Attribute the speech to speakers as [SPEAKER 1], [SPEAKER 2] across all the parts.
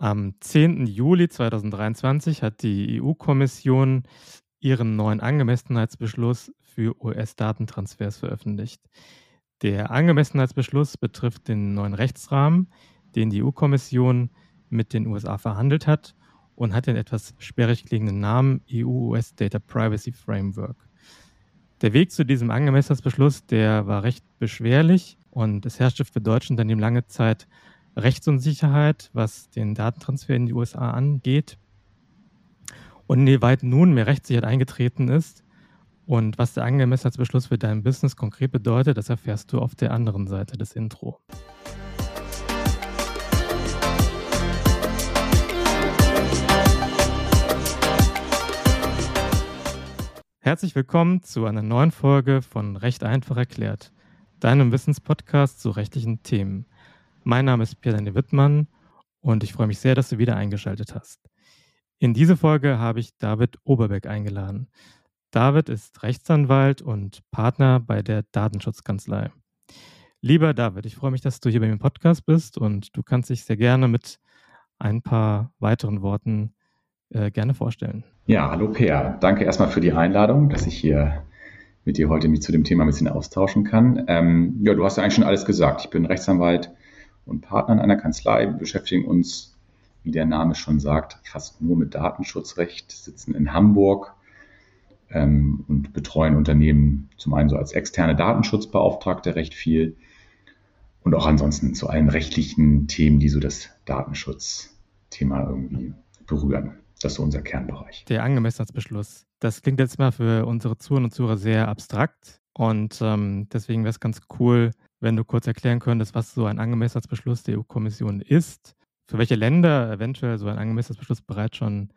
[SPEAKER 1] Am 10. Juli 2023 hat die EU-Kommission ihren neuen Angemessenheitsbeschluss für US-Datentransfers veröffentlicht. Der Angemessenheitsbeschluss betrifft den neuen Rechtsrahmen, den die EU-Kommission mit den USA verhandelt hat und hat den etwas sperrig klingenden Namen EU-US Data Privacy Framework. Der Weg zu diesem Angemessenheitsbeschluss, der war recht beschwerlich und es herrschte für deutsche Unternehmen lange Zeit Rechtsunsicherheit, was den Datentransfer in die USA angeht. Und inwieweit nun mehr Rechtssicherheit eingetreten ist und was der Angemessenheitsbeschluss für dein Business konkret bedeutet, das erfährst du auf der anderen Seite des Intro. Herzlich willkommen zu einer neuen Folge von Recht einfach erklärt, deinem Wissenspodcast zu rechtlichen Themen. Mein Name ist Pierre Wittmann und ich freue mich sehr, dass du wieder eingeschaltet hast. In diese Folge habe ich David Oberbeck eingeladen. David ist Rechtsanwalt und Partner bei der Datenschutzkanzlei. Lieber David, ich freue mich, dass du hier bei mir im Podcast bist und du kannst dich sehr gerne mit ein paar weiteren Worten äh, gerne vorstellen.
[SPEAKER 2] Ja, hallo Peer. Danke erstmal für die Einladung, dass ich hier mit dir heute mich zu dem Thema ein bisschen austauschen kann. Ähm, ja, du hast ja eigentlich schon alles gesagt. Ich bin Rechtsanwalt, und Partnern einer Kanzlei. Wir beschäftigen uns, wie der Name schon sagt, fast nur mit Datenschutzrecht, sitzen in Hamburg ähm, und betreuen Unternehmen zum einen so als externe Datenschutzbeauftragte recht viel und auch ansonsten zu allen rechtlichen Themen, die so das Datenschutzthema irgendwie berühren. Das ist so unser Kernbereich.
[SPEAKER 1] Der Angemessenheitsbeschluss. Das klingt jetzt mal für unsere Zuhörer und Zuhörer sehr abstrakt. Und ähm, deswegen wäre es ganz cool, wenn du kurz erklären könntest, was so ein Angemessenheitsbeschluss der EU-Kommission ist, für welche Länder eventuell so ein Angemessenheitsbeschluss bereits schon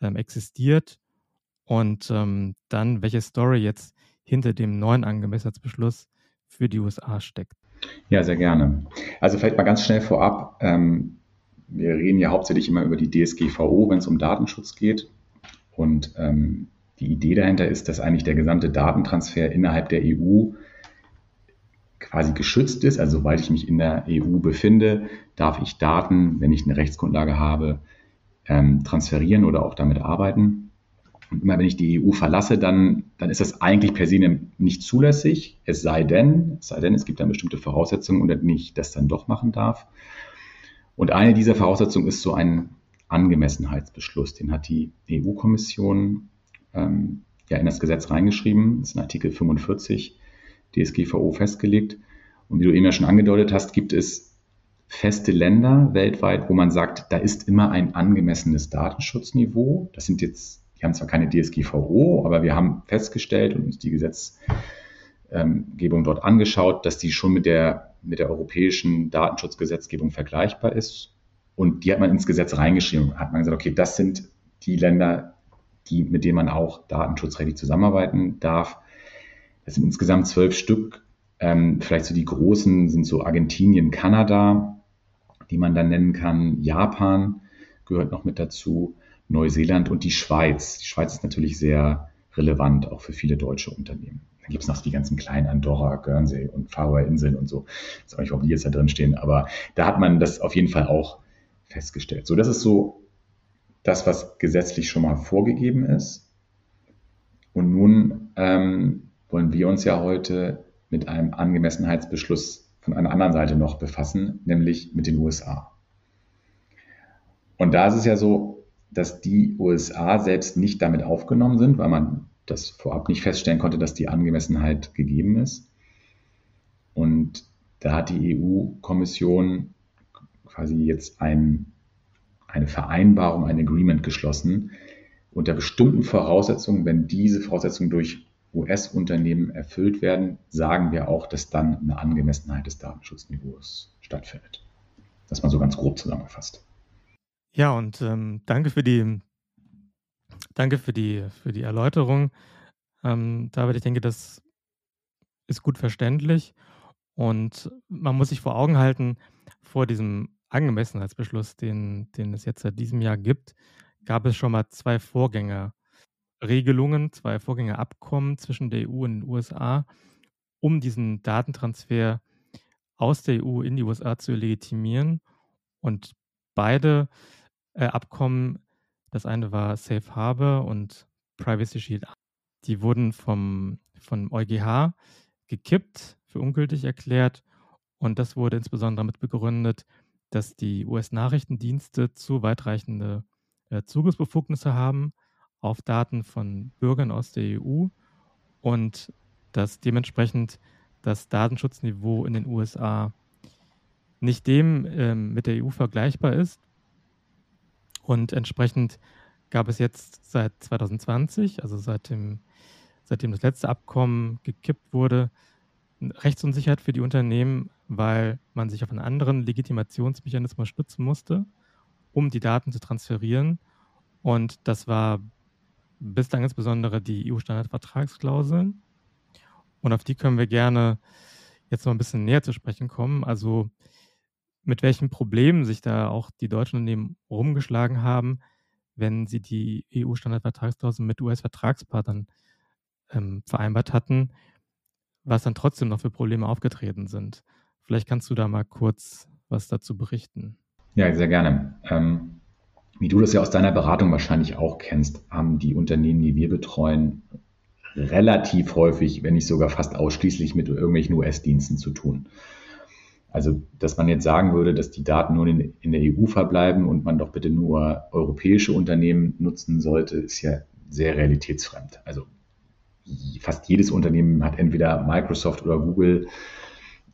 [SPEAKER 1] ähm, existiert und ähm, dann welche Story jetzt hinter dem neuen Angemessenheitsbeschluss für die USA steckt.
[SPEAKER 2] Ja, sehr gerne. Also vielleicht mal ganz schnell vorab. Ähm, wir reden ja hauptsächlich immer über die DSGVO, wenn es um Datenschutz geht. Und ähm, die Idee dahinter ist, dass eigentlich der gesamte Datentransfer innerhalb der EU quasi geschützt ist. Also sobald ich mich in der EU befinde, darf ich Daten, wenn ich eine Rechtsgrundlage habe, ähm, transferieren oder auch damit arbeiten. Und immer wenn ich die EU verlasse, dann, dann ist das eigentlich per se nicht zulässig, es sei denn, es sei denn, es gibt dann bestimmte Voraussetzungen und ich das dann doch machen darf. Und eine dieser Voraussetzungen ist so ein Angemessenheitsbeschluss. Den hat die EU-Kommission ähm, ja in das Gesetz reingeschrieben. Das ist in Artikel 45 DSGVO festgelegt. Und wie du eben ja schon angedeutet hast, gibt es feste Länder weltweit, wo man sagt, da ist immer ein angemessenes Datenschutzniveau. Das sind jetzt, die haben zwar keine DSGVO, aber wir haben festgestellt und uns die Gesetzgebung dort angeschaut, dass die schon mit der, mit der europäischen Datenschutzgesetzgebung vergleichbar ist. Und die hat man ins Gesetz reingeschrieben. Hat man gesagt, okay, das sind die Länder, die, mit denen man auch datenschutzrechtlich zusammenarbeiten darf. Es sind insgesamt zwölf Stück. Ähm, vielleicht so die großen sind so Argentinien, Kanada, die man dann nennen kann. Japan gehört noch mit dazu, Neuseeland und die Schweiz. Die Schweiz ist natürlich sehr relevant, auch für viele deutsche Unternehmen. Dann gibt es noch die ganzen kleinen Andorra, Guernsey und Faroe-Inseln und so. Ich weiß nicht, ob die jetzt da drin stehen, aber da hat man das auf jeden Fall auch festgestellt. So, das ist so das, was gesetzlich schon mal vorgegeben ist. Und nun ähm, wollen wir uns ja heute mit einem Angemessenheitsbeschluss von einer anderen Seite noch befassen, nämlich mit den USA. Und da ist es ja so, dass die USA selbst nicht damit aufgenommen sind, weil man das vorab nicht feststellen konnte, dass die Angemessenheit gegeben ist. Und da hat die EU-Kommission quasi jetzt ein, eine Vereinbarung, ein Agreement geschlossen, unter bestimmten Voraussetzungen, wenn diese Voraussetzungen durch US-Unternehmen erfüllt werden, sagen wir auch, dass dann eine Angemessenheit des Datenschutzniveaus stattfindet. Das mal so ganz grob zusammengefasst.
[SPEAKER 1] Ja, und ähm, danke für die, danke für die, für die Erläuterung. Ähm, David, ich denke, das ist gut verständlich. Und man muss sich vor Augen halten, vor diesem Angemessenheitsbeschluss, den, den es jetzt seit diesem Jahr gibt, gab es schon mal zwei Vorgänger Regelungen, zwei Vorgängerabkommen zwischen der EU und den USA, um diesen Datentransfer aus der EU in die USA zu legitimieren. Und beide äh, Abkommen. Das eine war Safe Harbor und Privacy Shield. Die wurden vom, vom EuGH gekippt, für ungültig erklärt. Und das wurde insbesondere damit begründet, dass die US-Nachrichtendienste zu weitreichende äh, Zugriffsbefugnisse haben auf Daten von Bürgern aus der EU und dass dementsprechend das Datenschutzniveau in den USA nicht dem ähm, mit der EU vergleichbar ist. Und entsprechend gab es jetzt seit 2020, also seit dem, seitdem das letzte Abkommen gekippt wurde, Rechtsunsicherheit für die Unternehmen, weil man sich auf einen anderen Legitimationsmechanismus stützen musste, um die Daten zu transferieren. Und das war bislang insbesondere die EU-Standardvertragsklauseln. Und auf die können wir gerne jetzt noch ein bisschen näher zu sprechen kommen. Also mit welchen Problemen sich da auch die deutschen Unternehmen rumgeschlagen haben, wenn sie die EU-Standardvertragsklauseln mit US-Vertragspartnern ähm, vereinbart hatten, was dann trotzdem noch für Probleme aufgetreten sind. Vielleicht kannst du da mal kurz was dazu berichten.
[SPEAKER 2] Ja, sehr gerne. Ähm, wie du das ja aus deiner Beratung wahrscheinlich auch kennst, haben die Unternehmen, die wir betreuen, relativ häufig, wenn nicht sogar fast ausschließlich mit irgendwelchen US-Diensten zu tun. Also, dass man jetzt sagen würde, dass die Daten nur in, in, der EU verbleiben und man doch bitte nur europäische Unternehmen nutzen sollte, ist ja sehr realitätsfremd. Also fast jedes Unternehmen hat entweder Microsoft oder Google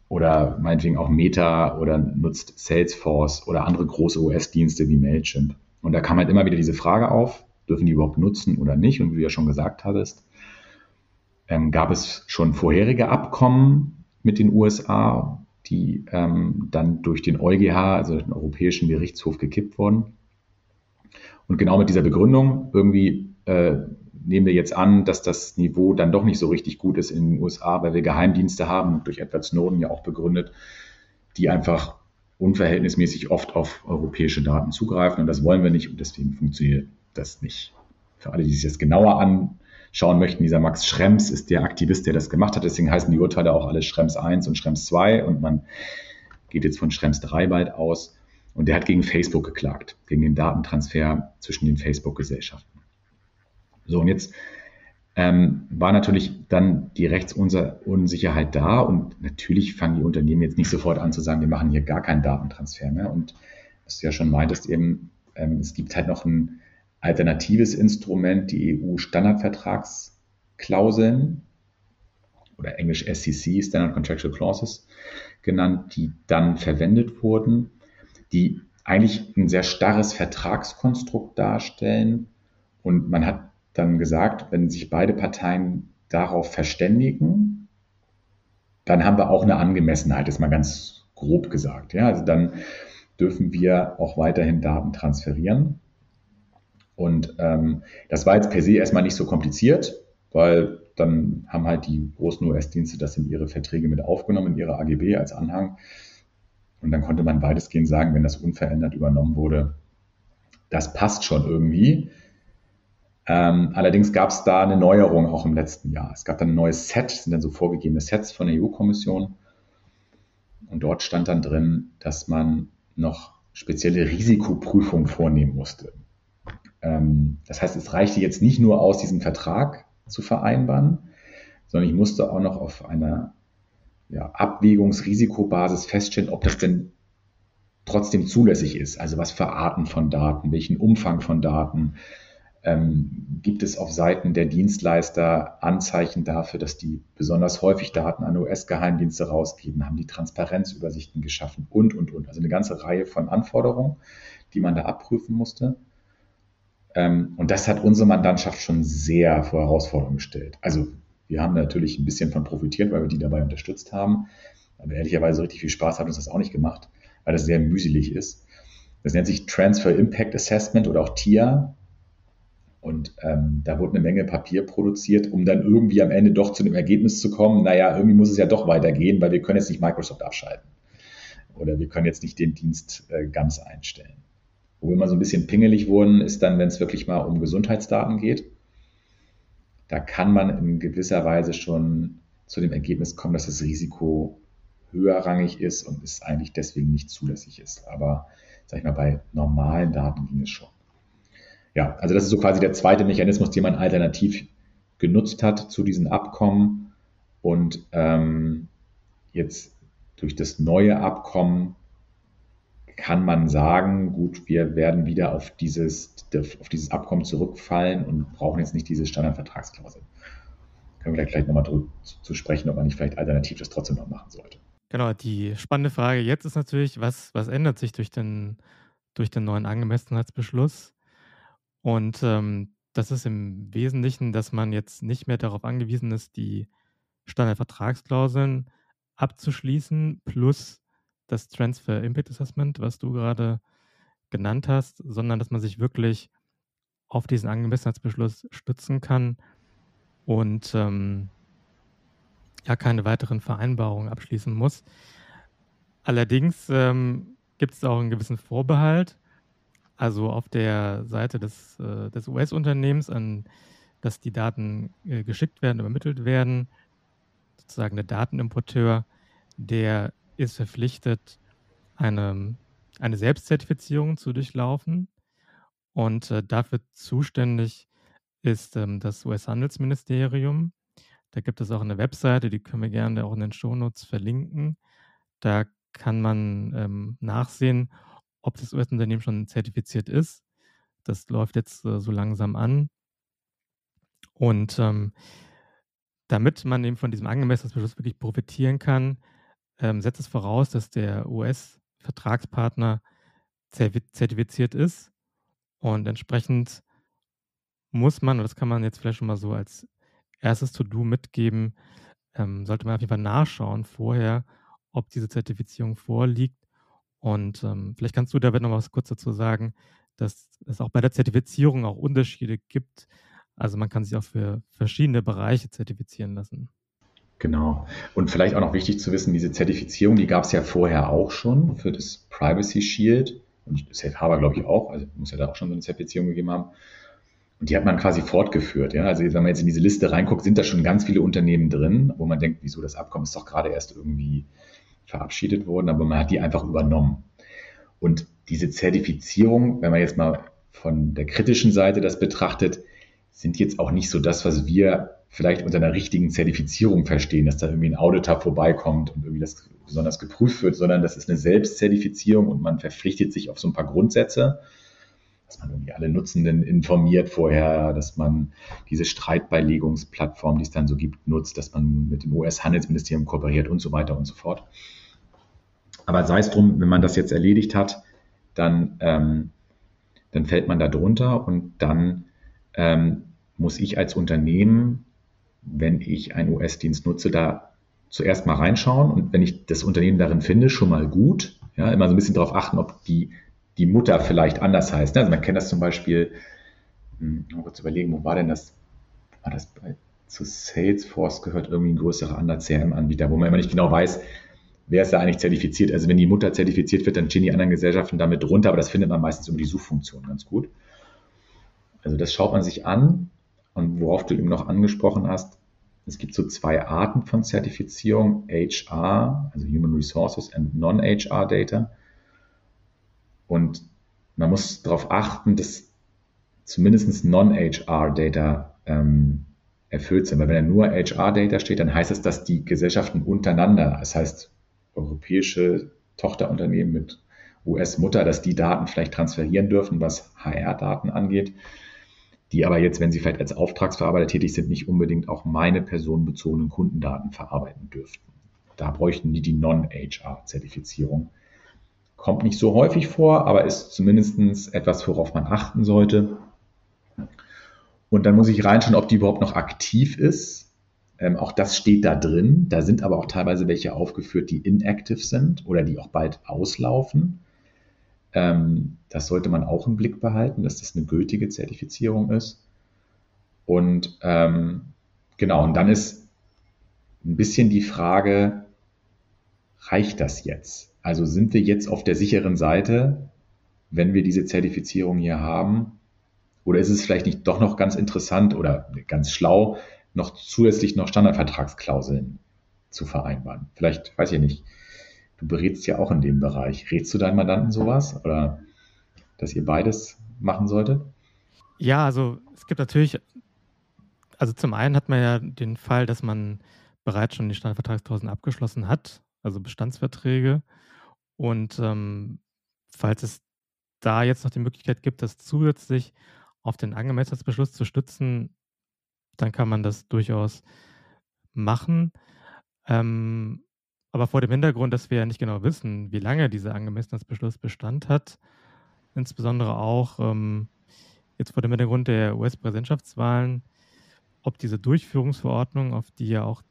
[SPEAKER 2] oder meinetwegen auch Meta oder nutzt Salesforce oder andere große US-Dienste wie Mailchimp. Und da kam halt immer wieder diese Frage auf, dürfen die überhaupt nutzen oder nicht? Und wie du ja schon gesagt hattest, ähm, gab es schon vorherige Abkommen mit den USA, die ähm, dann durch den EuGH, also den Europäischen Gerichtshof, gekippt wurden. Und genau mit dieser Begründung, irgendwie äh, nehmen wir jetzt an, dass das Niveau dann doch nicht so richtig gut ist in den USA, weil wir Geheimdienste haben, durch Edward Snowden ja auch begründet, die einfach unverhältnismäßig oft auf europäische Daten zugreifen. Und das wollen wir nicht. Und deswegen funktioniert das nicht. Für alle, die sich das genauer anschauen möchten, dieser Max Schrems ist der Aktivist, der das gemacht hat, deswegen heißen die Urteile auch alle Schrems 1 und Schrems 2 und man geht jetzt von Schrems 3 bald aus. Und der hat gegen Facebook geklagt, gegen den Datentransfer zwischen den Facebook-Gesellschaften. So, und jetzt ähm, war natürlich dann die Rechtsunsicherheit da und natürlich fangen die Unternehmen jetzt nicht sofort an zu sagen, wir machen hier gar keinen Datentransfer mehr. Und was du ja schon meintest, eben, ähm, es gibt halt noch ein alternatives Instrument, die EU-Standardvertragsklauseln oder englisch SCC, Standard Contractual Clauses genannt, die dann verwendet wurden, die eigentlich ein sehr starres Vertragskonstrukt darstellen. Und man hat dann gesagt, wenn sich beide Parteien darauf verständigen, dann haben wir auch eine Angemessenheit, ist mal ganz grob gesagt. Ja, also dann dürfen wir auch weiterhin Daten transferieren. Und ähm, das war jetzt per se erstmal nicht so kompliziert, weil dann haben halt die großen US-Dienste das in ihre Verträge mit aufgenommen, in ihre AGB als Anhang. Und dann konnte man weitestgehend sagen, wenn das unverändert übernommen wurde, das passt schon irgendwie. Ähm, allerdings gab es da eine Neuerung auch im letzten Jahr. Es gab dann ein neues Set, sind dann so vorgegebene Sets von der EU-Kommission. Und dort stand dann drin, dass man noch spezielle Risikoprüfungen vornehmen musste. Ähm, das heißt, es reichte jetzt nicht nur aus, diesen Vertrag zu vereinbaren, sondern ich musste auch noch auf einer ja, Abwägungsrisikobasis feststellen, ob das denn trotzdem zulässig ist. Also was für Arten von Daten, welchen Umfang von Daten, ähm, gibt es auf Seiten der Dienstleister Anzeichen dafür, dass die besonders häufig Daten an US-Geheimdienste rausgeben? Haben die Transparenzübersichten geschaffen? Und, und, und. Also eine ganze Reihe von Anforderungen, die man da abprüfen musste. Ähm, und das hat unsere Mandantschaft schon sehr vor Herausforderungen gestellt. Also wir haben natürlich ein bisschen von profitiert, weil wir die dabei unterstützt haben. Aber ehrlicherweise richtig viel Spaß hat uns das auch nicht gemacht, weil das sehr mühselig ist. Das nennt sich Transfer Impact Assessment oder auch TIA. Und ähm, da wurde eine Menge Papier produziert, um dann irgendwie am Ende doch zu dem Ergebnis zu kommen, naja, irgendwie muss es ja doch weitergehen, weil wir können jetzt nicht Microsoft abschalten. Oder wir können jetzt nicht den Dienst äh, ganz einstellen. Wo wir immer so ein bisschen pingelig wurden, ist dann, wenn es wirklich mal um Gesundheitsdaten geht. Da kann man in gewisser Weise schon zu dem Ergebnis kommen, dass das Risiko höherrangig ist und es eigentlich deswegen nicht zulässig ist. Aber sag ich mal, bei normalen Daten ging es schon. Ja, also das ist so quasi der zweite Mechanismus, den man alternativ genutzt hat zu diesen Abkommen. Und ähm, jetzt durch das neue Abkommen kann man sagen, gut, wir werden wieder auf dieses, auf dieses Abkommen zurückfallen und brauchen jetzt nicht diese Standardvertragsklausel. Können wir gleich nochmal drüber zu sprechen, ob man nicht vielleicht alternativ das trotzdem noch machen sollte.
[SPEAKER 1] Genau, die spannende Frage jetzt ist natürlich, was, was ändert sich durch den, durch den neuen Angemessenheitsbeschluss? Und ähm, das ist im Wesentlichen, dass man jetzt nicht mehr darauf angewiesen ist, die Standardvertragsklauseln abzuschließen, plus das Transfer Impact Assessment, was du gerade genannt hast, sondern dass man sich wirklich auf diesen Angemessenheitsbeschluss stützen kann und ähm, ja keine weiteren Vereinbarungen abschließen muss. Allerdings ähm, gibt es auch einen gewissen Vorbehalt, also auf der Seite des, äh, des US-Unternehmens, an das die Daten äh, geschickt werden, übermittelt werden, sozusagen der Datenimporteur, der ist verpflichtet, eine, eine Selbstzertifizierung zu durchlaufen. Und äh, dafür zuständig ist ähm, das US-Handelsministerium. Da gibt es auch eine Webseite, die können wir gerne auch in den Shownotes verlinken. Da kann man ähm, nachsehen, ob das US-Unternehmen schon zertifiziert ist. Das läuft jetzt äh, so langsam an. Und ähm, damit man eben von diesem Angemessenheitsbeschluss wirklich profitieren kann, ähm, setzt es voraus, dass der US-Vertragspartner zertifiziert ist. Und entsprechend muss man, und das kann man jetzt vielleicht schon mal so als erstes To-Do mitgeben, ähm, sollte man auf jeden Fall nachschauen vorher, ob diese Zertifizierung vorliegt. Und ähm, vielleicht kannst du David noch was kurz dazu sagen, dass es auch bei der Zertifizierung auch Unterschiede gibt. Also man kann sich auch für verschiedene Bereiche zertifizieren lassen.
[SPEAKER 2] Genau. Und vielleicht auch noch wichtig zu wissen, diese Zertifizierung, die gab es ja vorher auch schon für das Privacy Shield und Safe Harbor, glaube ich, auch. Also muss ja da auch schon so eine Zertifizierung gegeben haben. Und die hat man quasi fortgeführt. Ja? Also wenn man jetzt in diese Liste reinguckt, sind da schon ganz viele Unternehmen drin, wo man denkt, wieso das Abkommen ist doch gerade erst irgendwie verabschiedet worden, aber man hat die einfach übernommen. Und diese Zertifizierung, wenn man jetzt mal von der kritischen Seite das betrachtet, sind jetzt auch nicht so das, was wir vielleicht unter einer richtigen Zertifizierung verstehen, dass da irgendwie ein Auditor vorbeikommt und irgendwie das besonders geprüft wird, sondern das ist eine Selbstzertifizierung und man verpflichtet sich auf so ein paar Grundsätze, dass man irgendwie alle Nutzenden informiert vorher, dass man diese Streitbeilegungsplattform, die es dann so gibt, nutzt, dass man mit dem US-Handelsministerium kooperiert und so weiter und so fort. Aber sei es drum, wenn man das jetzt erledigt hat, dann, ähm, dann fällt man da drunter und dann ähm, muss ich als Unternehmen wenn ich einen US-Dienst nutze, da zuerst mal reinschauen und wenn ich das Unternehmen darin finde, schon mal gut. Ja, immer so ein bisschen darauf achten, ob die, die Mutter vielleicht anders heißt. Ne? Also man kennt das zum Beispiel, hm, mal kurz überlegen, wo war denn das? War das bei, zu Salesforce gehört irgendwie ein größerer anderer CRM-Anbieter, wo man immer nicht genau weiß, wer ist da eigentlich zertifiziert. Also wenn die Mutter zertifiziert wird, dann stehen die anderen Gesellschaften damit drunter, aber das findet man meistens über die Suchfunktion ganz gut. Also das schaut man sich an und worauf du eben noch angesprochen hast, es gibt so zwei Arten von Zertifizierung, HR, also Human Resources and Non-HR Data. Und man muss darauf achten, dass zumindest Non-HR Data ähm, erfüllt sind. Weil wenn da nur HR Data steht, dann heißt es, dass die Gesellschaften untereinander, das heißt europäische Tochterunternehmen mit US-Mutter, dass die Daten vielleicht transferieren dürfen, was HR-Daten angeht die aber jetzt, wenn sie vielleicht als Auftragsverarbeiter tätig sind, nicht unbedingt auch meine personenbezogenen Kundendaten verarbeiten dürften. Da bräuchten die die Non-HR-Zertifizierung. Kommt nicht so häufig vor, aber ist zumindest etwas, worauf man achten sollte. Und dann muss ich reinschauen, ob die überhaupt noch aktiv ist. Ähm, auch das steht da drin. Da sind aber auch teilweise welche aufgeführt, die inactive sind oder die auch bald auslaufen. Ähm, das sollte man auch im Blick behalten, dass das eine gültige Zertifizierung ist. Und ähm, genau, und dann ist ein bisschen die Frage, reicht das jetzt? Also sind wir jetzt auf der sicheren Seite, wenn wir diese Zertifizierung hier haben? Oder ist es vielleicht nicht doch noch ganz interessant oder ganz schlau, noch zusätzlich noch Standardvertragsklauseln zu vereinbaren? Vielleicht, weiß ich nicht, du berätst ja auch in dem Bereich. Rätst du deinen Mandanten sowas oder dass ihr beides machen solltet?
[SPEAKER 1] Ja, also es gibt natürlich, also zum einen hat man ja den Fall, dass man bereits schon die Standardvertragsklauseln abgeschlossen hat, also Bestandsverträge. Und ähm, falls es da jetzt noch die Möglichkeit gibt, das zusätzlich auf den Angemessenheitsbeschluss zu stützen, dann kann man das durchaus machen. Ähm, aber vor dem Hintergrund, dass wir ja nicht genau wissen, wie lange dieser Angemessenheitsbeschluss Bestand hat, insbesondere auch ähm, jetzt vor dem Hintergrund der US-Präsidentschaftswahlen, ob diese Durchführungsverordnung, auf die ja auch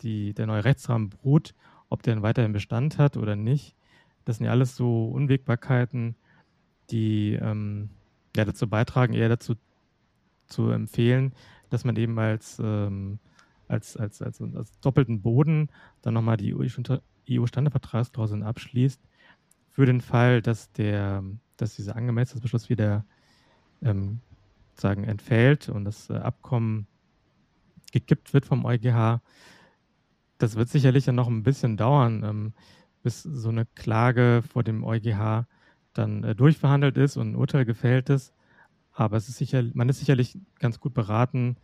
[SPEAKER 1] die, der neue Rechtsrahmen beruht, ob der weiterhin Bestand hat oder nicht. Das sind ja alles so Unwägbarkeiten, die ähm, ja, dazu beitragen, eher dazu zu empfehlen, dass man eben als, ähm, als, als, als, als, doppelten Boden dann nochmal die EU-Standardvertragsklauseln abschließt, für den Fall, dass, der, dass dieser Angemessenheitsbeschluss wieder ähm, sagen, entfällt und das äh, Abkommen gekippt wird vom EuGH. Das wird sicherlich dann noch ein bisschen dauern, ähm, bis so eine Klage vor dem EuGH dann äh, durchverhandelt ist und ein Urteil gefällt ist. Aber es ist sicher, man ist sicherlich ganz gut beraten,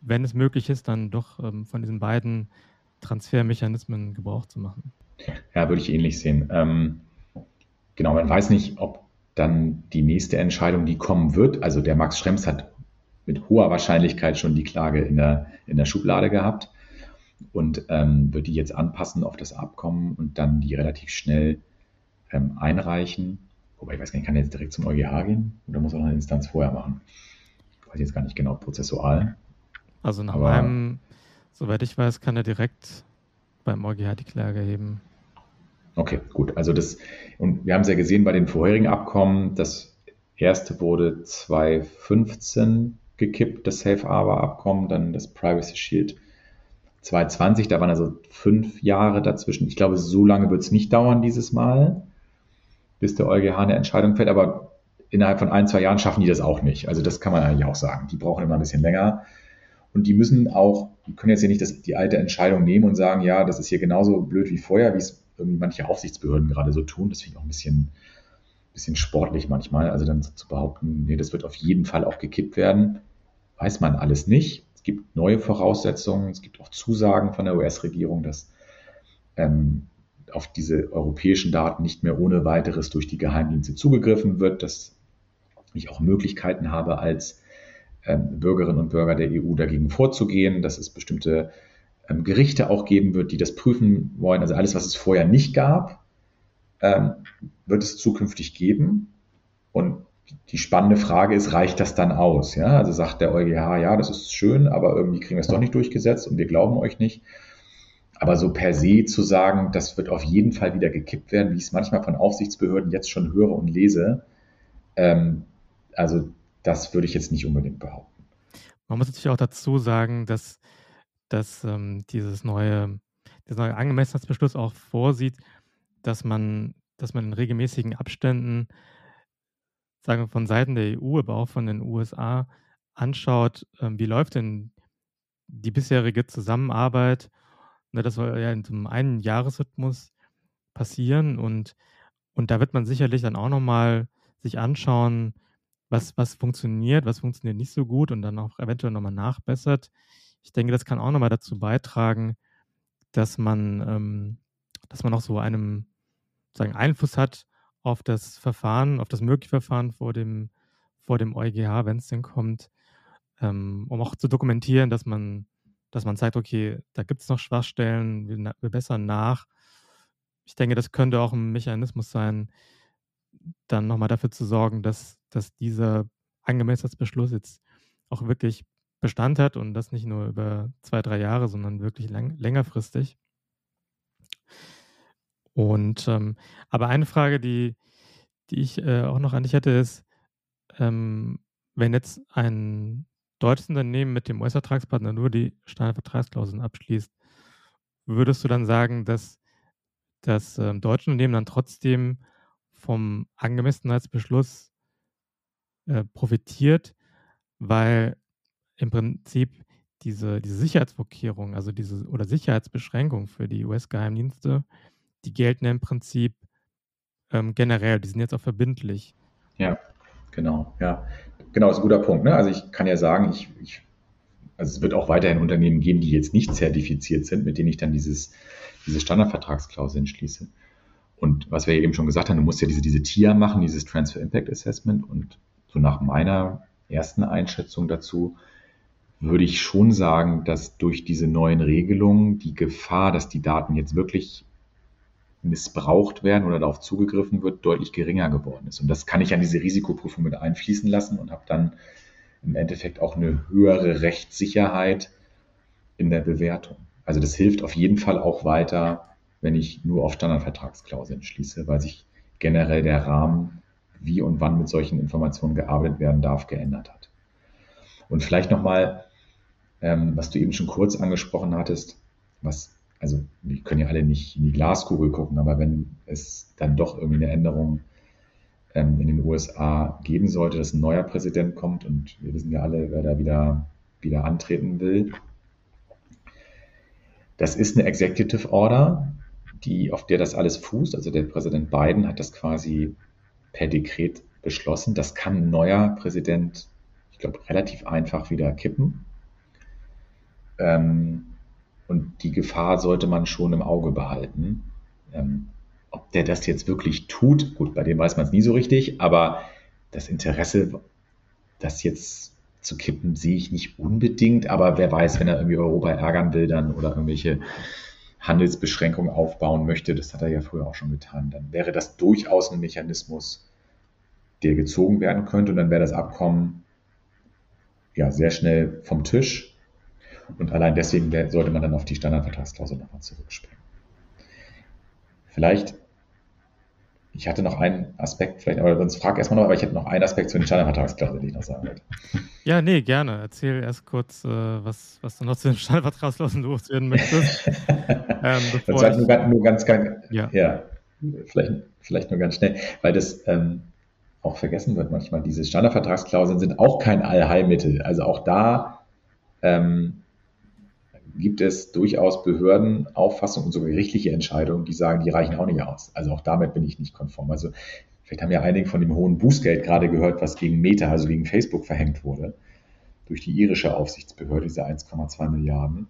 [SPEAKER 1] wenn es möglich ist, dann doch ähm, von diesen beiden Transfermechanismen Gebrauch zu machen.
[SPEAKER 2] Ja, würde ich ähnlich sehen. Ähm, genau, man weiß nicht, ob dann die nächste Entscheidung, die kommen wird, also der Max Schrems hat mit hoher Wahrscheinlichkeit schon die Klage in der, in der Schublade gehabt und ähm, wird die jetzt anpassen auf das Abkommen und dann die relativ schnell ähm, einreichen. Wobei ich weiß gar nicht, kann er jetzt direkt zum EuGH gehen oder muss er noch eine Instanz vorher machen? Ich weiß jetzt gar nicht genau prozessual.
[SPEAKER 1] Also nach Aber, meinem, soweit ich weiß, kann er direkt beim EuGH die Klage heben.
[SPEAKER 2] Okay, gut. Also das, und wir haben es ja gesehen bei den vorherigen Abkommen, das erste wurde 2015 gekippt, das Safe Harbor Abkommen, dann das Privacy Shield 2020, da waren also fünf Jahre dazwischen. Ich glaube, so lange wird es nicht dauern dieses Mal bis der EuGH eine Entscheidung fällt, aber innerhalb von ein, zwei Jahren schaffen die das auch nicht. Also das kann man eigentlich auch sagen. Die brauchen immer ein bisschen länger. Und die müssen auch, die können jetzt hier nicht das, die alte Entscheidung nehmen und sagen, ja, das ist hier genauso blöd wie vorher, wie es irgendwie manche Aufsichtsbehörden gerade so tun. Das finde ich auch ein bisschen, bisschen sportlich manchmal. Also dann zu behaupten, nee, das wird auf jeden Fall auch gekippt werden, weiß man alles nicht. Es gibt neue Voraussetzungen, es gibt auch Zusagen von der US-Regierung, dass ähm, auf diese europäischen Daten nicht mehr ohne weiteres durch die Geheimdienste zugegriffen wird, dass ich auch Möglichkeiten habe, als ähm, Bürgerinnen und Bürger der EU dagegen vorzugehen, dass es bestimmte ähm, Gerichte auch geben wird, die das prüfen wollen. Also alles, was es vorher nicht gab, ähm, wird es zukünftig geben. Und die spannende Frage ist, reicht das dann aus? Ja, also sagt der EuGH, ja, das ist schön, aber irgendwie kriegen wir es doch nicht durchgesetzt und wir glauben euch nicht. Aber so per se zu sagen, das wird auf jeden Fall wieder gekippt werden, wie ich es manchmal von Aufsichtsbehörden jetzt schon höre und lese, ähm, also das würde ich jetzt nicht unbedingt behaupten.
[SPEAKER 1] Man muss natürlich auch dazu sagen, dass, dass ähm, dieses neue, dieser neue Angemessenheitsbeschluss auch vorsieht, dass man, dass man in regelmäßigen Abständen, sagen von Seiten der EU, aber auch von den USA anschaut, ähm, wie läuft denn die bisherige Zusammenarbeit Ne, das soll ja in so einem einen Jahresrhythmus passieren und und da wird man sicherlich dann auch noch mal sich anschauen, was was funktioniert, was funktioniert nicht so gut und dann auch eventuell noch mal nachbessert. Ich denke, das kann auch noch mal dazu beitragen, dass man ähm, dass man auch so einem sagen Einfluss hat auf das Verfahren, auf das mögliche Verfahren vor dem vor dem EuGH, wenn es denn kommt, ähm, um auch zu dokumentieren, dass man dass man sagt, okay, da gibt es noch Schwachstellen, wir, wir bessern nach. Ich denke, das könnte auch ein Mechanismus sein, dann nochmal dafür zu sorgen, dass, dass dieser Angemessenheitsbeschluss jetzt auch wirklich Bestand hat und das nicht nur über zwei, drei Jahre, sondern wirklich lang, längerfristig. Und ähm, aber eine Frage, die, die ich äh, auch noch an dich hätte, ist, ähm, wenn jetzt ein deutsches Unternehmen mit dem US-Vertragspartner nur die Standardvertragsklauseln abschließt, würdest du dann sagen, dass das ähm, deutsche Unternehmen dann trotzdem vom Angemessenheitsbeschluss äh, profitiert, weil im Prinzip diese, diese Sicherheitsvorkehrung, also diese oder Sicherheitsbeschränkung für die US-Geheimdienste die gelten im Prinzip ähm, generell, die sind jetzt auch verbindlich.
[SPEAKER 2] Ja, genau, ja. Genau, ist ein guter Punkt. Ne? Also ich kann ja sagen, ich, ich, also es wird auch weiterhin Unternehmen geben, die jetzt nicht zertifiziert sind, mit denen ich dann dieses, diese Standardvertragsklauseln schließe. Und was wir eben schon gesagt haben, du musst ja diese, diese TIA machen, dieses Transfer Impact Assessment. Und so nach meiner ersten Einschätzung dazu würde ich schon sagen, dass durch diese neuen Regelungen die Gefahr, dass die Daten jetzt wirklich missbraucht werden oder darauf zugegriffen wird, deutlich geringer geworden ist. Und das kann ich an diese Risikoprüfung mit einfließen lassen und habe dann im Endeffekt auch eine höhere Rechtssicherheit in der Bewertung. Also das hilft auf jeden Fall auch weiter, wenn ich nur auf Standardvertragsklauseln schließe, weil sich generell der Rahmen, wie und wann mit solchen Informationen gearbeitet werden darf, geändert hat. Und vielleicht nochmal, ähm, was du eben schon kurz angesprochen hattest, was also wir können ja alle nicht in die Glaskugel gucken, aber wenn es dann doch irgendwie eine Änderung ähm, in den USA geben sollte, dass ein neuer Präsident kommt und wir wissen ja alle, wer da wieder, wieder antreten will. Das ist eine Executive Order, die, auf der das alles fußt. Also der Präsident Biden hat das quasi per Dekret beschlossen. Das kann ein neuer Präsident, ich glaube, relativ einfach wieder kippen. Ähm, und die Gefahr sollte man schon im Auge behalten. Ähm, ob der das jetzt wirklich tut, gut, bei dem weiß man es nie so richtig, aber das Interesse, das jetzt zu kippen, sehe ich nicht unbedingt. Aber wer weiß, wenn er irgendwie Europa ärgern will dann oder irgendwelche Handelsbeschränkungen aufbauen möchte, das hat er ja früher auch schon getan, dann wäre das durchaus ein Mechanismus, der gezogen werden könnte und dann wäre das Abkommen ja sehr schnell vom Tisch und allein deswegen sollte man dann auf die Standardvertragsklausel nochmal zurückspringen. Vielleicht, ich hatte noch einen Aspekt, vielleicht, aber sonst frag erstmal noch, aber ich hätte noch einen Aspekt zu den Standardvertragsklauseln, den ich noch sagen wollte.
[SPEAKER 1] Ja, nee, gerne. Erzähl erst kurz, äh, was, was du noch zu den Standardvertragsklauseln loswerden möchtest.
[SPEAKER 2] ähm, bevor ich, nur, nur ganz, ganz ja. ja, vielleicht, vielleicht nur ganz schnell, weil das ähm, auch vergessen wird manchmal. Diese Standardvertragsklauseln sind auch kein Allheilmittel. Also auch da ähm, gibt es durchaus Behördenauffassungen und sogar gerichtliche Entscheidungen, die sagen, die reichen auch nicht aus. Also auch damit bin ich nicht konform. Also vielleicht haben ja einige von dem hohen Bußgeld gerade gehört, was gegen Meta, also gegen Facebook verhängt wurde, durch die irische Aufsichtsbehörde, diese 1,2 Milliarden.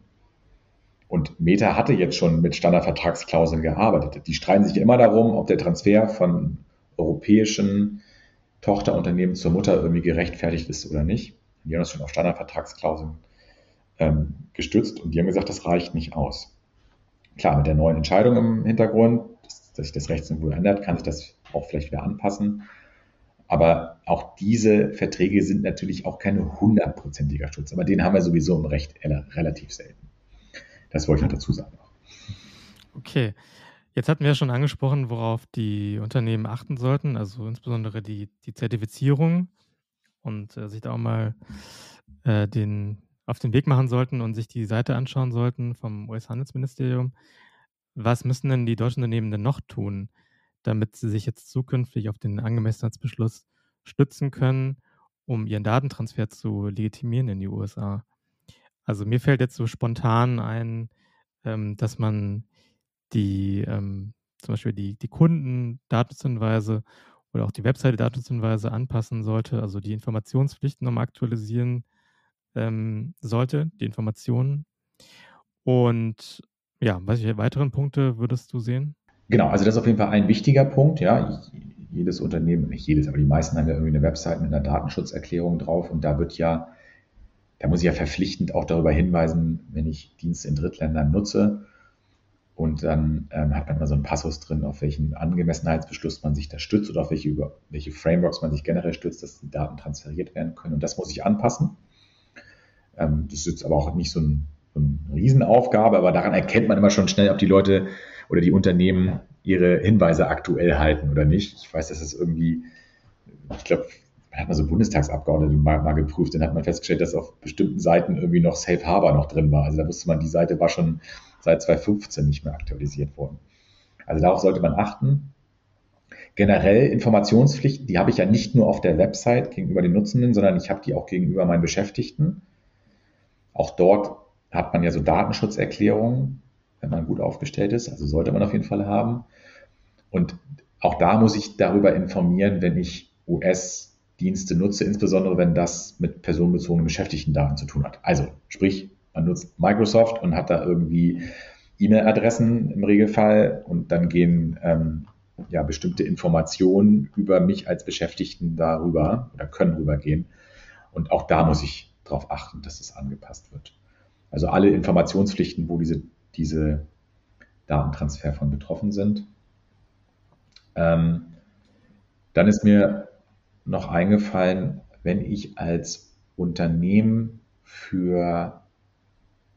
[SPEAKER 2] Und Meta hatte jetzt schon mit Standardvertragsklauseln gearbeitet. Die streiten sich immer darum, ob der Transfer von europäischen Tochterunternehmen zur Mutter irgendwie gerechtfertigt ist oder nicht. Die haben das schon auf Standardvertragsklauseln ähm, gestützt und die haben gesagt, das reicht nicht aus. Klar, mit der neuen Entscheidung im Hintergrund, dass, dass sich das Rechtsniveau ändert, kann sich das auch vielleicht wieder anpassen. Aber auch diese Verträge sind natürlich auch kein hundertprozentiger Schutz. Aber den haben wir sowieso im Recht relativ selten. Das wollte ich noch dazu sagen.
[SPEAKER 1] Okay. Jetzt hatten wir ja schon angesprochen, worauf die Unternehmen achten sollten, also insbesondere die, die Zertifizierung und äh, sich da auch mal äh, den, auf den Weg machen sollten und sich die Seite anschauen sollten vom US-Handelsministerium. Was müssen denn die deutschen Unternehmen denn noch tun, damit sie sich jetzt zukünftig auf den Angemessenheitsbeschluss stützen können, um ihren Datentransfer zu legitimieren in die USA? Also mir fällt jetzt so spontan ein, ähm, dass man die ähm, zum Beispiel die, die Kundendatenshinweise oder auch die Webseite-Datenshinweise anpassen sollte, also die Informationspflichten nochmal aktualisieren ähm, sollte, die Informationen. Und ja, welche weiteren Punkte würdest du sehen?
[SPEAKER 2] Genau, also das ist auf jeden Fall ein wichtiger Punkt. Ja, jedes Unternehmen, nicht jedes, aber die meisten haben ja irgendwie eine Website mit einer Datenschutzerklärung drauf und da wird ja, da muss ich ja verpflichtend auch darüber hinweisen, wenn ich Dienste in Drittländern nutze. Und dann ähm, hat man immer so einen Passus drin, auf welchen Angemessenheitsbeschluss man sich da stützt oder auf welche, über, welche Frameworks man sich generell stützt, dass die Daten transferiert werden können. Und das muss ich anpassen. Ähm, das ist jetzt aber auch nicht so, ein, so eine Riesenaufgabe, aber daran erkennt man immer schon schnell, ob die Leute oder die Unternehmen ihre Hinweise aktuell halten oder nicht. Ich weiß, dass es irgendwie, ich glaube, man hat mal so Bundestagsabgeordnete mal, mal geprüft, dann hat man festgestellt, dass auf bestimmten Seiten irgendwie noch Safe Harbor noch drin war. Also da wusste man, die Seite war schon seit 2015 nicht mehr aktualisiert worden. Also darauf sollte man achten. Generell Informationspflichten, die habe ich ja nicht nur auf der Website gegenüber den Nutzenden, sondern ich habe die auch gegenüber meinen Beschäftigten. Auch dort hat man ja so Datenschutzerklärungen, wenn man gut aufgestellt ist. Also sollte man auf jeden Fall haben. Und auch da muss ich darüber informieren, wenn ich US-Dienste nutze, insbesondere wenn das mit personenbezogenen Beschäftigtendaten zu tun hat. Also sprich, man nutzt Microsoft und hat da irgendwie E-Mail-Adressen im Regelfall und dann gehen ähm, ja bestimmte Informationen über mich als Beschäftigten darüber oder können rübergehen. Und auch da muss ich darauf achten, dass es angepasst wird. Also alle Informationspflichten, wo diese, diese Datentransfer von betroffen sind. Ähm, dann ist mir noch eingefallen, wenn ich als Unternehmen für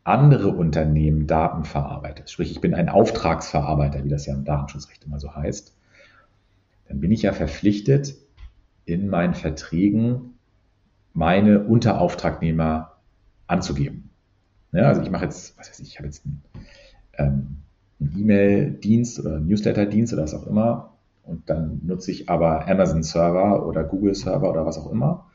[SPEAKER 2] andere Unternehmen Daten verarbeite, sprich ich bin ein Auftragsverarbeiter, wie das ja im Datenschutzrecht immer so heißt, dann bin ich ja verpflichtet, in meinen Verträgen meine Unterauftragnehmer anzugeben. Ja, also ich mache jetzt, was weiß ich, ich habe jetzt einen, ähm, einen E-Mail-Dienst oder Newsletter-Dienst oder was auch immer und dann nutze ich aber Amazon-Server oder Google-Server oder was auch immer.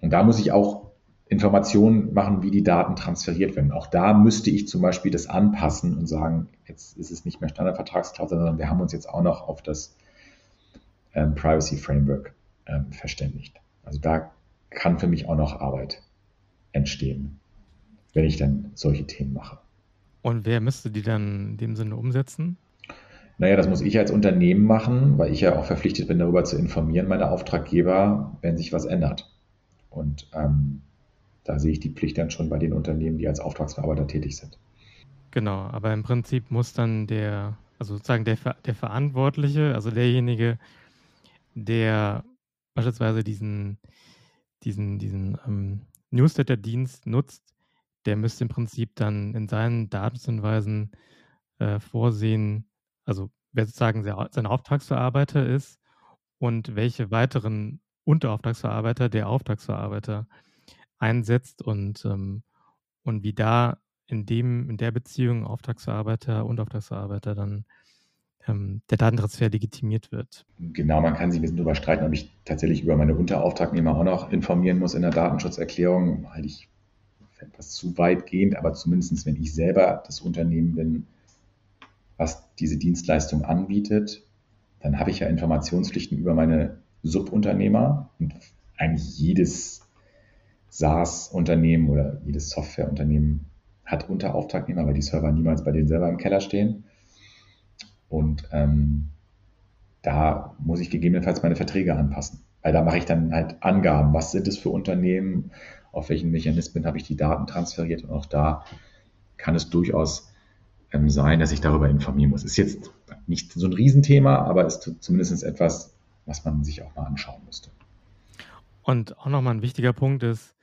[SPEAKER 2] Und da muss ich auch Informationen machen, wie die Daten transferiert werden. Auch da müsste ich zum Beispiel das anpassen und sagen, jetzt ist es nicht mehr Standardvertragsklausel, sondern wir haben uns jetzt auch noch auf das ähm, Privacy Framework ähm, verständigt. Also da kann für mich auch noch Arbeit entstehen, wenn ich dann solche Themen mache.
[SPEAKER 1] Und wer müsste die dann in dem Sinne umsetzen?
[SPEAKER 2] Naja, das muss ich als Unternehmen machen, weil ich ja auch verpflichtet bin, darüber zu informieren, meine Auftraggeber, wenn sich was ändert. Und ähm, da sehe ich die Pflicht dann schon bei den Unternehmen, die als Auftragsverarbeiter tätig sind.
[SPEAKER 1] Genau, aber im Prinzip muss dann der, also sozusagen der, der Verantwortliche, also derjenige, der beispielsweise diesen, diesen, diesen ähm, Newsletter-Dienst nutzt, der müsste im Prinzip dann in seinen Datenshinweisen äh, vorsehen, also wer sozusagen sein Auftragsverarbeiter ist und welche weiteren Unterauftragsverarbeiter der Auftragsverarbeiter einsetzt und, ähm, und wie da in dem, in der Beziehung Auftragsverarbeiter und Auftragsverarbeiter dann ähm, der Datentransfer legitimiert wird.
[SPEAKER 2] Genau, man kann sich ein bisschen darüber streiten, ob ich tatsächlich über meine Unterauftragnehmer auch noch informieren muss in der Datenschutzerklärung. Halte ich etwas zu weitgehend, aber zumindest wenn ich selber das Unternehmen bin, was diese Dienstleistung anbietet, dann habe ich ja Informationspflichten über meine Subunternehmer und eigentlich jedes SaaS-Unternehmen oder jedes Softwareunternehmen hat Unterauftragnehmer, weil die Server niemals bei denen selber im Keller stehen. Und ähm, da muss ich gegebenenfalls meine Verträge anpassen. Weil da mache ich dann halt Angaben. Was sind es für Unternehmen? Auf welchen Mechanismen habe ich die Daten transferiert? Und auch da kann es durchaus ähm, sein, dass ich darüber informieren muss. Ist jetzt nicht so ein Riesenthema, aber ist zumindest etwas, was man sich auch mal anschauen müsste.
[SPEAKER 1] Und auch nochmal ein wichtiger Punkt ist,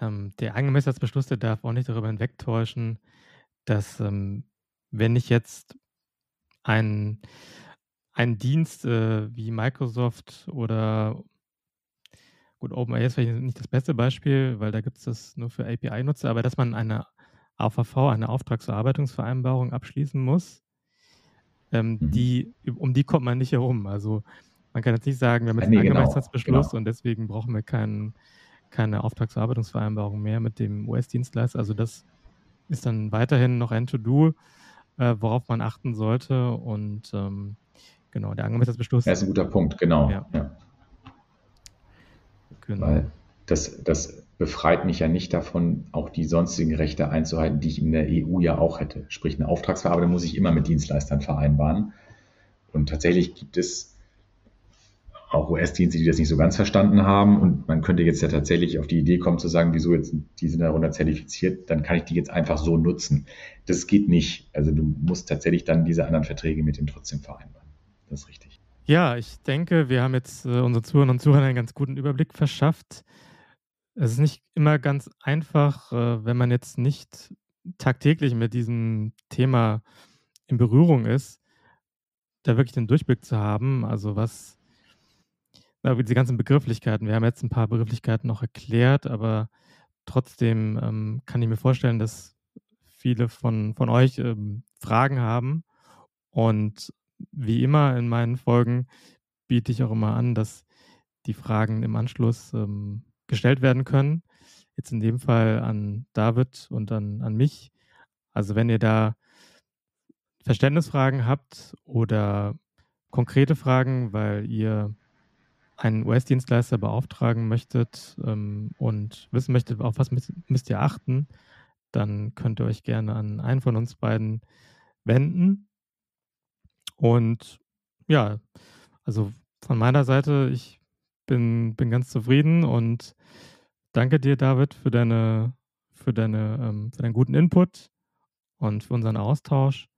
[SPEAKER 1] ähm, der Angemessenheitsbeschluss, der darf auch nicht darüber hinwegtäuschen, dass ähm, wenn ich jetzt ein, ein Dienst äh, wie Microsoft oder gut, OpenAI ist vielleicht nicht das beste Beispiel, weil da gibt es das nur für API-Nutzer, aber dass man eine AVV, eine Auftragsverarbeitungsvereinbarung abschließen muss, ähm, mhm. die, um die kommt man nicht herum. Also man kann jetzt nicht sagen, wir haben jetzt einen nee, genau, Angemessenheitsbeschluss genau. und deswegen brauchen wir keinen, keine Auftragsverarbeitungsvereinbarung mehr mit dem US-Dienstleister. Also das ist dann weiterhin noch ein To-Do äh, worauf man achten sollte. Und ähm, genau, der Angemessenheitsbeschluss.
[SPEAKER 2] Das ist ein guter Punkt, genau. Ja. ja. Genau. Weil das, das befreit mich ja nicht davon, auch die sonstigen Rechte einzuhalten, die ich in der EU ja auch hätte. Sprich, eine Auftragsverarbeitung muss ich immer mit Dienstleistern vereinbaren. Und tatsächlich gibt es auch US-Dienste, die das nicht so ganz verstanden haben. Und man könnte jetzt ja tatsächlich auf die Idee kommen zu sagen, wieso jetzt, die sind darunter zertifiziert, dann kann ich die jetzt einfach so nutzen. Das geht nicht. Also du musst tatsächlich dann diese anderen Verträge mit denen trotzdem vereinbaren. Das ist richtig.
[SPEAKER 1] Ja, ich denke, wir haben jetzt äh, unseren Zuhörern und Zuhörern einen ganz guten Überblick verschafft. Es ist nicht immer ganz einfach, äh, wenn man jetzt nicht tagtäglich mit diesem Thema in Berührung ist, da wirklich den Durchblick zu haben. Also was na, diese ganzen Begrifflichkeiten. Wir haben jetzt ein paar Begrifflichkeiten noch erklärt, aber trotzdem ähm, kann ich mir vorstellen, dass viele von, von euch ähm, Fragen haben. Und wie immer in meinen Folgen biete ich auch immer an, dass die Fragen im Anschluss ähm, gestellt werden können. Jetzt in dem Fall an David und dann an mich. Also wenn ihr da Verständnisfragen habt oder konkrete Fragen, weil ihr einen US-Dienstleister beauftragen möchtet ähm, und wissen möchtet, auf was müsst, müsst ihr achten, dann könnt ihr euch gerne an einen von uns beiden wenden. Und ja, also von meiner Seite, ich bin, bin ganz zufrieden und danke dir, David, für deine, für deine, ähm, für deinen guten Input und für unseren Austausch.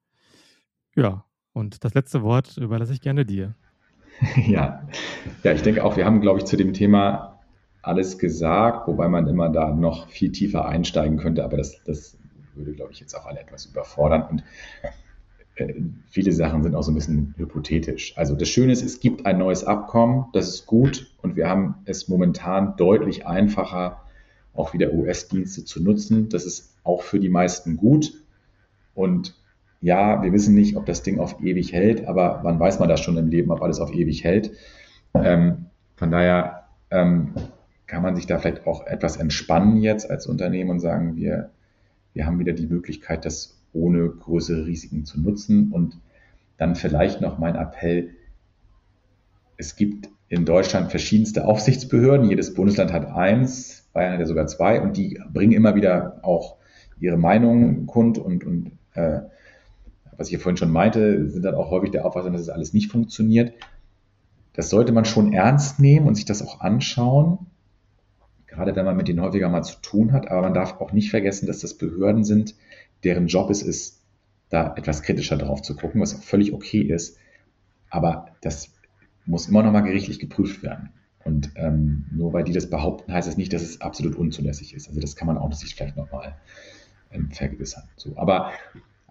[SPEAKER 1] Ja, und das letzte Wort überlasse ich gerne dir.
[SPEAKER 2] Ja, ja, ich denke auch, wir haben, glaube ich, zu dem Thema alles gesagt, wobei man immer da noch viel tiefer einsteigen könnte, aber das, das würde, glaube ich, jetzt auch alle etwas überfordern. Und äh, viele Sachen sind auch so ein bisschen hypothetisch. Also das Schöne ist, es gibt ein neues Abkommen, das ist gut und wir haben es momentan deutlich einfacher, auch wieder US-Dienste zu nutzen. Das ist auch für die meisten gut. Und ja, wir wissen nicht, ob das Ding auf ewig hält, aber wann weiß man das schon im Leben, ob alles auf ewig hält. Ähm, von daher ähm, kann man sich da vielleicht auch etwas entspannen jetzt als Unternehmen und sagen, wir, wir haben wieder die Möglichkeit, das ohne größere Risiken zu nutzen. Und dann vielleicht noch mein Appell, es gibt in Deutschland verschiedenste Aufsichtsbehörden, jedes Bundesland hat eins, Bayern hat ja sogar zwei und die bringen immer wieder auch ihre Meinung kund und, und äh, was ich ja vorhin schon meinte, sind dann auch häufig der Auffassung, dass es alles nicht funktioniert. Das sollte man schon ernst nehmen und sich das auch anschauen, gerade wenn man mit denen häufiger mal zu tun hat. Aber man darf auch nicht vergessen, dass das Behörden sind, deren Job es ist, da etwas kritischer drauf zu gucken, was auch völlig okay ist. Aber das muss immer noch mal gerichtlich geprüft werden. Und ähm, nur weil die das behaupten, heißt das nicht, dass es absolut unzulässig ist. Also das kann man auch sich vielleicht nochmal ähm, vergewissern. So, aber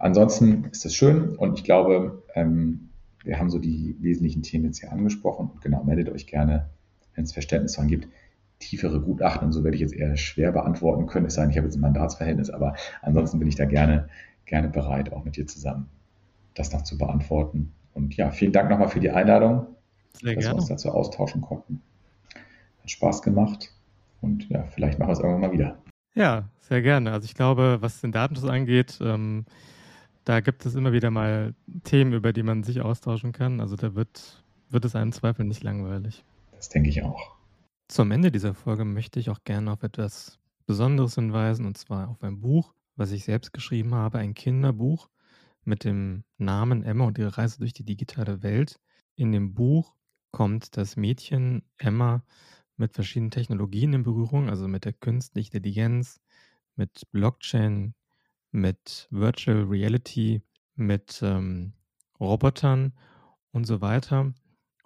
[SPEAKER 2] ansonsten ist das schön und ich glaube, ähm, wir haben so die wesentlichen Themen jetzt hier angesprochen. Und genau, meldet euch gerne, wenn es Verständnisfragen gibt tiefere Gutachten und so werde ich jetzt eher schwer beantworten können, es sei denn, ich habe jetzt ein Mandatsverhältnis, aber ansonsten bin ich da gerne, gerne bereit, auch mit dir zusammen das noch zu beantworten. Und ja, vielen Dank nochmal für die Einladung, Sehr dass gerne. wir uns dazu austauschen konnten. Hat Spaß gemacht und ja, vielleicht machen wir es irgendwann mal wieder.
[SPEAKER 1] Ja, sehr gerne. Also ich glaube, was den Datenschutz angeht, ähm, da gibt es immer wieder mal Themen, über die man sich austauschen kann. Also da wird, wird es einem Zweifel nicht langweilig.
[SPEAKER 2] Das denke ich auch.
[SPEAKER 1] Zum Ende dieser Folge möchte ich auch gerne auf etwas Besonderes hinweisen, und zwar auf ein Buch, was ich selbst geschrieben habe, ein Kinderbuch mit dem Namen Emma und ihre Reise durch die digitale Welt. In dem Buch kommt das Mädchen Emma mit verschiedenen Technologien in Berührung, also mit der künstlichen Intelligenz, mit Blockchain, mit Virtual Reality, mit ähm, Robotern und so weiter.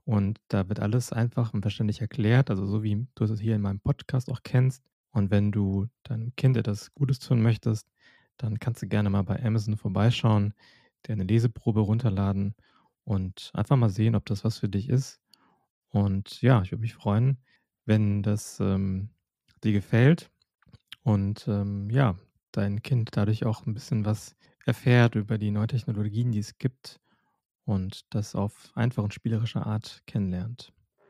[SPEAKER 1] Und da wird alles einfach und verständlich erklärt, also so wie du es hier in meinem Podcast auch kennst. Und wenn du deinem Kind etwas Gutes tun möchtest, dann kannst du gerne mal bei Amazon vorbeischauen, dir eine Leseprobe runterladen und einfach mal sehen, ob das was für dich ist. Und ja, ich würde mich freuen, wenn das ähm, dir gefällt und ähm, ja, dein Kind dadurch auch ein bisschen was erfährt über die neuen Technologien, die es gibt und das auf einfach und spielerische Art kennenlernt.